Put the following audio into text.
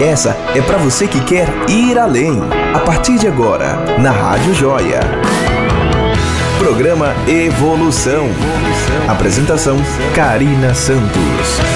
Essa é para você que quer ir além. A partir de agora, na Rádio Joia. Programa Evolução. Apresentação: Karina Santos.